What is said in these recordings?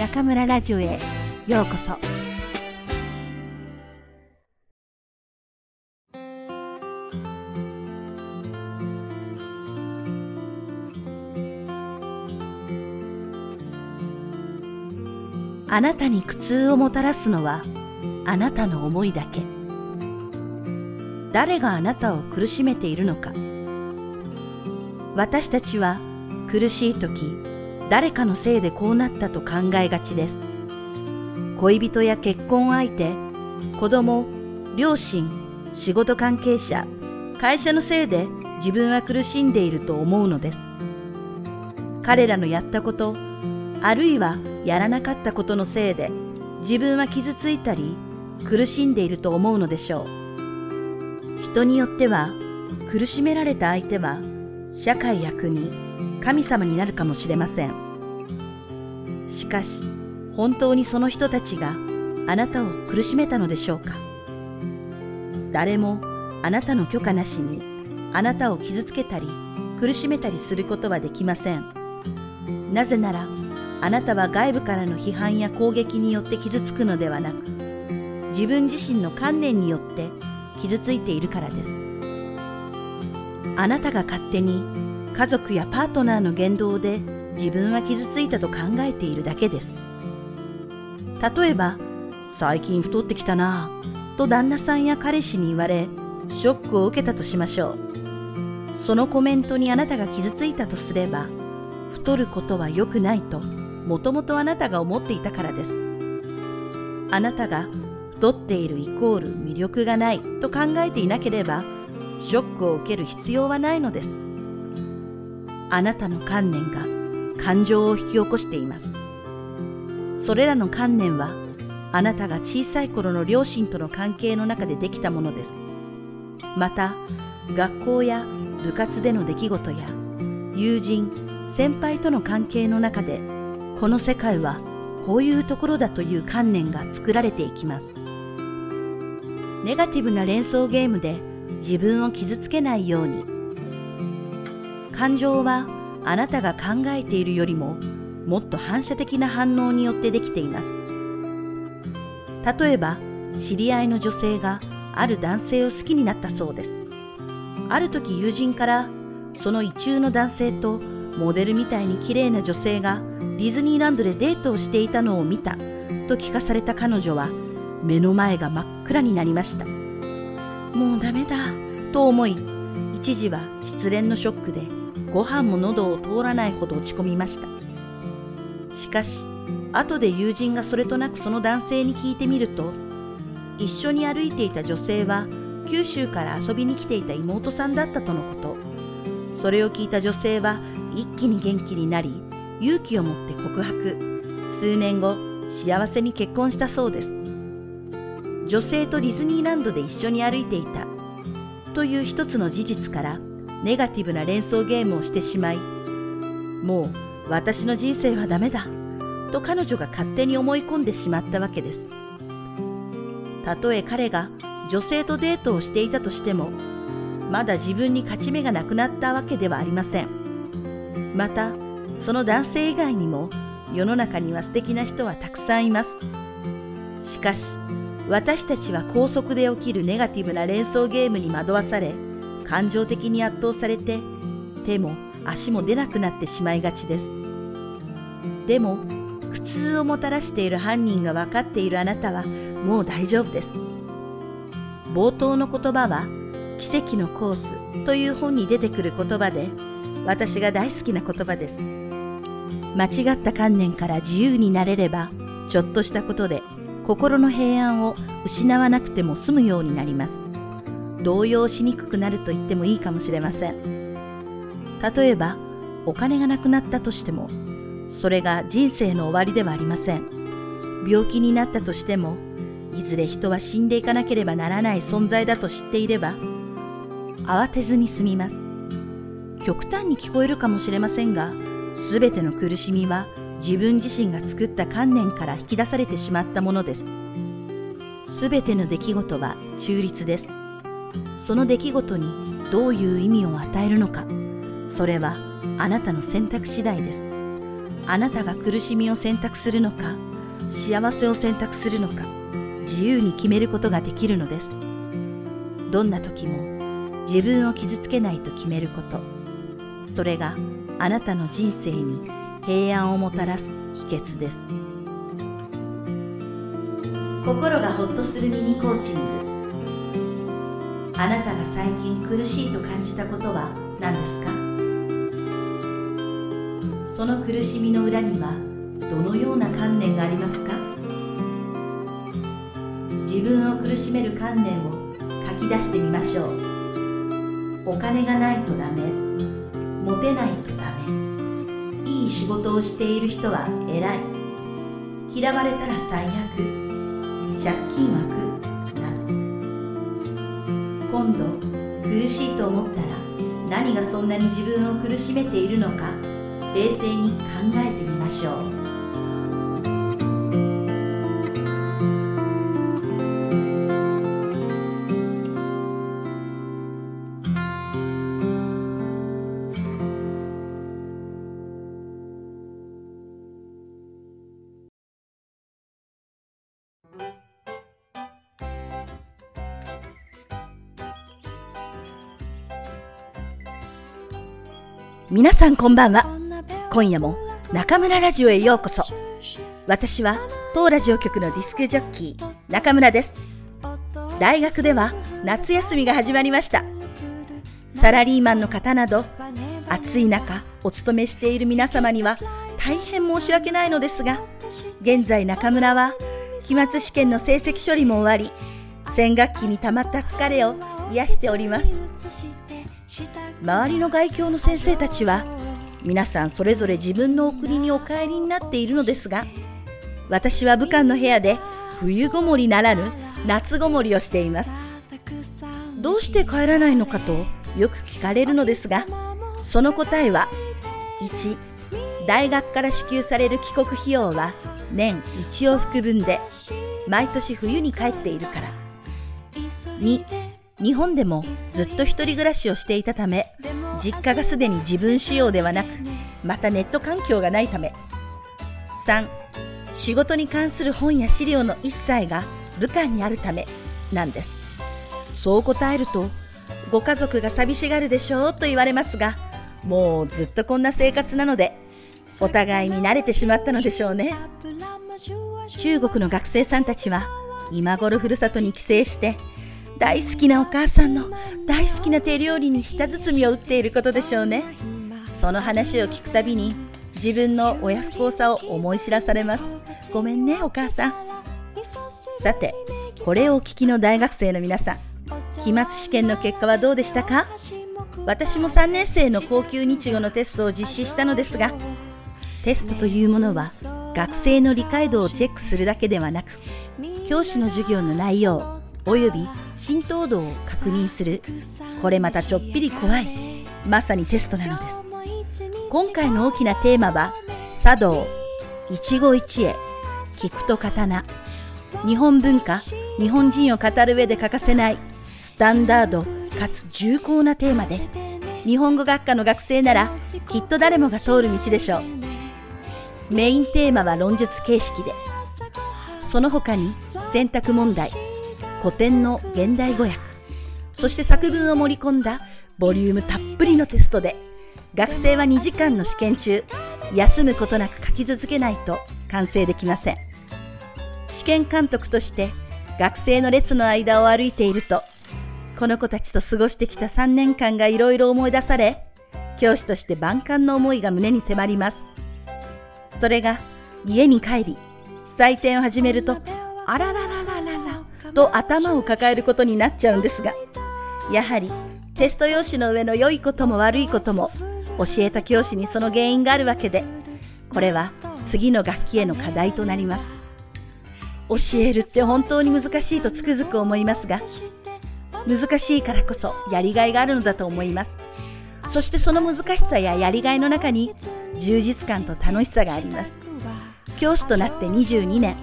中村ラジオへようこそ。あなたに苦痛をもたらすのはあなたの思いだけ。誰があなたを苦しめているのか。私たちは苦しい時誰かのせいでこうなったと考えがちです。恋人や結婚相手子供両親仕事関係者会社のせいで自分は苦しんでいると思うのです。彼らのやったことあるいはやらなかったことのせいで自分は傷ついたり苦しんでいると思うのでしょう。人によっては苦しめられた相手は社会や国神様になるかもしれません。しかし本当にその人たちがあなたを苦しめたのでしょうか？誰もあなたの許可なしにあなたを傷つけたり苦しめたりすることはできません。なぜならあなたは外部からの批判や攻撃によって傷つくのではなく自分自身の観念によって傷ついているからです。あなたが勝手に家族やパートナーの言動で自分は傷ついたと考えているだけです例えば最近太ってきたなぁと旦那さんや彼氏に言われショックを受けたとしましょうそのコメントにあなたが傷ついたとすれば太ることは良くないともともとあなたが思っていたからです。あなたが太っているイコール魅力がないと考えていなければ、ショックを受ける必要はないのです。あなたの観念が感情を引き起こしています。それらの観念は、あなたが小さい頃の両親との関係の中でできたものです。また、学校や部活での出来事や、友人、先輩との関係の中でこの世界はこういうところだという観念が作られていきます。ネガティブな連想ゲームで自分を傷つけないように。感情はあなたが考えているよりももっと反射的な反応によってできています。例えば、知り合いの女性がある男性を好きになったそうです。ある時友人からその意中の男性とモデルみたいに綺麗な女性がディズニーランドでデートをしていたのを見たと聞かされた彼女は目の前が真っ暗になりました。もうダメだと思い、一時は失恋のショックでご飯も喉を通らないほど落ち込みました。しかし、後で友人がそれとなくその男性に聞いてみると、一緒に歩いていた女性は九州から遊びに来ていた妹さんだったとのこと。それを聞いた女性は一気に元気になり、勇気を持って告白。数年後、幸せに結婚したそうです。女性とディズニーランドで一緒に歩いていたという一つの事実からネガティブな連想ゲームをしてしまい、もう私の人生はダメだと彼女が勝手に思い込んでしまったわけです。たとえ彼が女性とデートをしていたとしても、まだ自分に勝ち目がなくなったわけではありません。また、その男性以外にも世の中には素敵な人はたくさんいます。しかし、私たちは高速で起きるネガティブな連想ゲームに惑わされ、感情的に圧倒されて、手も足も出なくなってしまいがちです。でも、苦痛をもたらしている犯人が分かっているあなたはもう大丈夫です。冒頭の言葉は、奇跡のコースという本に出てくる言葉で、私が大好きな言葉です。間違った観念から自由になれれば、ちょっとしたことで心の平安を失わなくても済むようになります。動揺しにくくなると言ってもいいかもしれません。例えば、お金がなくなったとしても、それが人生の終わりではありません。病気になったとしても、いずれ人は死んでいかなければならない存在だと知っていれば、慌てずに済みます。極端に聞こえるかもしれませんが、すべての苦しみは自分自身が作った観念から引き出されてしまったものです。すべての出来事は中立です。その出来事にどういう意味を与えるのか、それはあなたの選択次第です。あなたが苦しみを選択するのか、幸せを選択するのか、自由に決めることができるのです。どんな時も自分を傷つけないと決めること。それがあなたの人生に平安をもたらす秘訣です。心がほっとするミニコーチング。あなたが最近苦しいと感じたことは何ですか？その苦しみの裏にはどのような観念がありますか？自分を苦しめる観念を書き出してみましょう。お金がないとダメ。モテないとダメ。いい仕事をしている人は偉い。嫌われたら最悪。借金は来る。今度苦しいと思ったら何がそんなに自分を苦しめているのか冷静に考えてみましょう。皆さんこんばんは。今夜も中村ラジオへようこそ。私は当ラジオ局のディスクジョッキー中村です。大学では夏休みが始まりました。サラリーマンの方など暑い中お勤めしている皆様には大変申し訳ないのですが、現在中村は期末試験の成績処理も終わり、先学期に溜まった疲れを癒しております。周りの外教の先生たちは皆さんそれぞれ自分のお国にお帰りになっているのですが私は武漢の部屋で冬ごもりならぬ夏ごもりをしています。どうして帰らないのかとよく聞かれるのですがその答えは1大学から支給される帰国費用は年1往復分で毎年冬に帰っているから。2日本でもずっと一人暮らしをしていたため、実家がすでに自分仕様ではなく、またネット環境がないため。3、仕事に関する本や資料の一切が武漢にあるためなんです。そう答えると、ご家族が寂しがるでしょうと言われますが、もうずっとこんな生活なので、お互いに慣れてしまったのでしょうね。中国の学生さんたちは、今頃ふるさとに帰省して、大好きなお母さんの大好きな手料理に舌包みを打っていることでしょうね。その話を聞くたびに自分の親不孝さを思い知らされます。ごめんねお母さん。さてこれをお聞きの大学生の皆さん期末試験の結果はどうでしたか？私も3年生の高級日語のテストを実施したのですがテストというものは学生の理解度をチェックするだけではなく教師の授業の内容および浸透度を確認する。これまたちょっぴり怖い。まさにテストなのです。今回の大きなテーマは茶道。一期一会。聞くと刀。日本文化。日本人を語る上で欠かせない。スタンダードかつ重厚なテーマで。日本語学科の学生ならきっと誰もが通る道でしょう。メインテーマは論述形式で。その他に選択問題。古典の現代語訳、そして作文を盛り込んだボリュームたっぷりのテストで、学生は2時間の試験中、休むことなく書き続けないと完成できません。試験監督として学生の列の間を歩いていると、この子たちと過ごしてきた3年間がいろいろ思い出され、教師として万感の思いが胸に迫ります。それが家に帰り、採点を始めると、あららら、と頭を抱えることになっちゃうんですが、やはりテスト用紙の上の良いことも悪いことも教えた教師にその原因があるわけで、これは次の楽器への課題となります。教えるって本当に難しいとつくづく思いますが、難しいからこそやりがいがあるのだと思います。そしてその難しさややりがいの中に充実感と楽しさがあります。教師となって22年、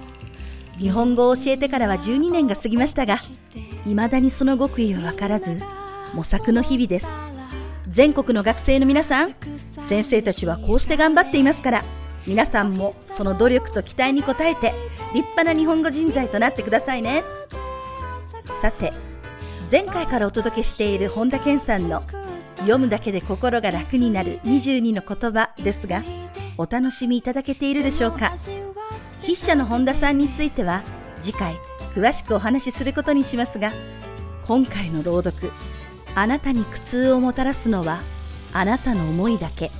日本語を教えてからは12年が過ぎましたが、未だにその極意はわからず、模索の日々です。全国の学生の皆さん、先生たちはこうして頑張っていますから、皆さんもその努力と期待に応えて立派な日本語人材となってくださいね。さて、前回からお届けしている本田健さんの読むだけで心が楽になる22の言葉ですが、お楽しみいただけているでしょうか？筆者の本田さんについては次回詳しくお話しすることにしますが、今回の朗読、あなたに苦痛をもたらすのはあなたの思いだけ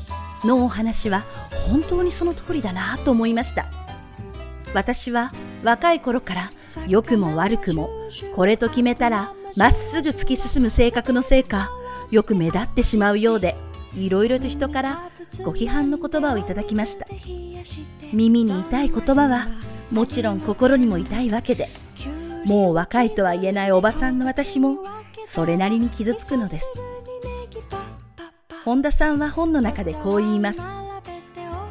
のお話は本当にその通りだなと思いました。私は若い頃から良くも悪くもこれと決めたらまっすぐ突き進む性格のせいかよく目立ってしまうようでいろいろと人からご批判の言葉をいただきました。耳に痛い言葉はもちろん心にも痛いわけでもう若いとは言えないおばさんの私もそれなりに傷つくのです。本田さんは本の中でこう言います。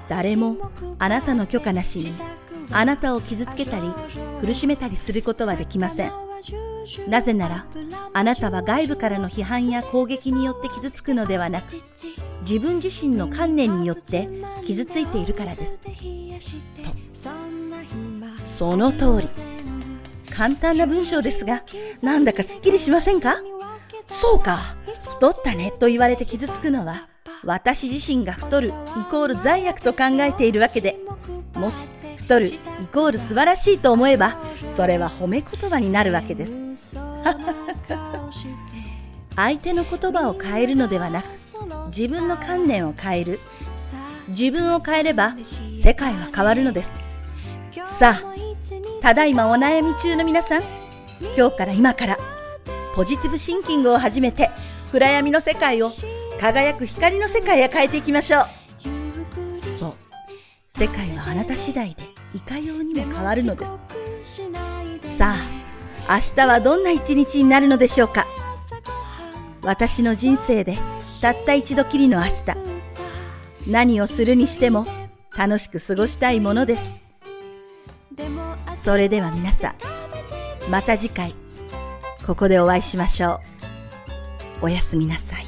誰もあなたの許可なしにあなたを傷つけたり苦しめたりすることはできません。なぜならあなたは外部からの批判や攻撃によって傷つくのではなく自分自身の観念によって傷ついているからです。と。その通り。簡単な文章ですがなんだかすっきりしませんか？そうか。太ったね。と言われて傷つくのは私自身が太るイコール罪悪と考えているわけでもし太るイコール素晴らしいと思えばそれは褒め言葉になるわけです。相手の言葉を変えるのではなく自分の観念を変える。自分を変えれば世界は変わるのです。さあただいまお悩み中の皆さん今日から今からポジティブシンキングを始めて暗闇の世界を輝く光の世界へ変えていきましょう。そう世界はあなた次第でいかようにも変わるのですさあ明日はどんな一日になるのでしょうか？私の人生でたった一度きりの明日。何をするにしても楽しく過ごしたいものです。それでは皆さんまた次回ここでお会いしましょう。おやすみなさい